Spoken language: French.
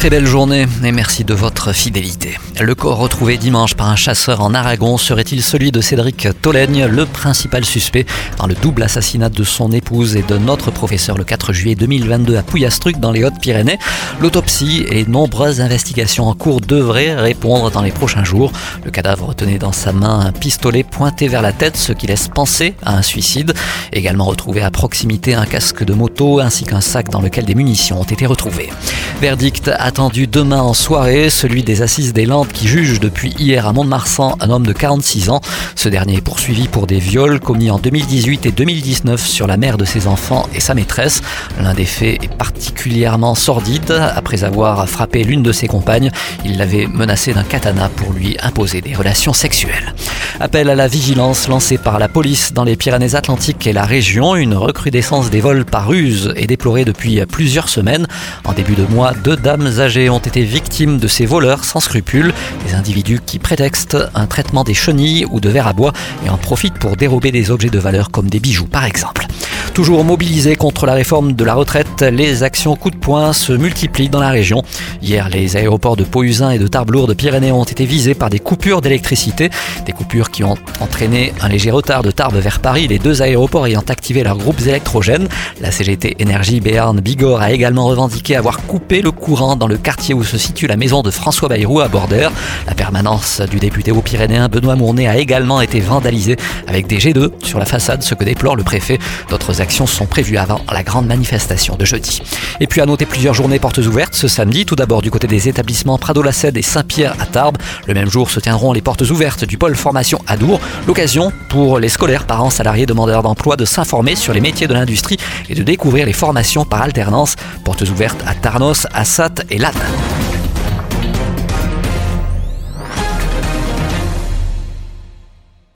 Très belle journée et merci de votre fidélité. Le corps retrouvé dimanche par un chasseur en Aragon serait-il celui de Cédric Tolègne, le principal suspect dans le double assassinat de son épouse et de notre professeur le 4 juillet 2022 à Pouillastruc dans les Hautes-Pyrénées? L'autopsie et nombreuses investigations en cours devraient répondre dans les prochains jours. Le cadavre tenait dans sa main un pistolet pointé vers la tête, ce qui laisse penser à un suicide. Également retrouvé à proximité un casque de moto ainsi qu'un sac dans lequel des munitions ont été retrouvées. Verdict attendu demain en soirée, celui des assises des Landes qui juge depuis hier à Mont-de-Marsan un homme de 46 ans. Ce dernier est poursuivi pour des viols commis en 2018 et 2019 sur la mère de ses enfants et sa maîtresse. L'un des faits est particulièrement sordide. Après avoir frappé l'une de ses compagnes, il l'avait menacé d'un katana pour lui imposer des relations sexuelles. Appel à la vigilance lancé par la police dans les Pyrénées-Atlantiques et la région. Une recrudescence des vols par ruse est déplorée depuis plusieurs semaines. En début de mois, deux dames ont été victimes de ces voleurs sans scrupules, des individus qui prétextent un traitement des chenilles ou de verre à bois et en profitent pour dérober des objets de valeur comme des bijoux par exemple. Toujours mobilisés contre la réforme de la retraite, les actions coup de poing se multiplient dans la région. Hier, les aéroports de Pau-Usin et de Tarbes-Lourdes-Pyrénées ont été visés par des coupures d'électricité. Des coupures qui ont entraîné un léger retard de Tarbes vers Paris, les deux aéroports ayant activé leurs groupes électrogènes. La CGT Énergie Béarn Bigorre a également revendiqué avoir coupé le courant dans le quartier où se situe la maison de François Bayrou à Bordère. La permanence du député aux Pyrénéens Benoît Mournet a également été vandalisée avec des jets d'eau sur la façade, ce que déplore le préfet. D'autres actions sont prévues avant la grande manifestation de jeudi. Et puis à noter plusieurs journées portes ouvertes ce samedi, tout d'abord du côté des établissements Prado-la-Cède et Saint-Pierre à Tarbes. Le même jour se tiendront les portes ouvertes du pôle formation à Dour, l'occasion pour les scolaires, parents, salariés, demandeurs d'emploi de s'informer sur les métiers de l'industrie et de découvrir les formations par alternance. Portes ouvertes à Tarnos, Assat et Lannes.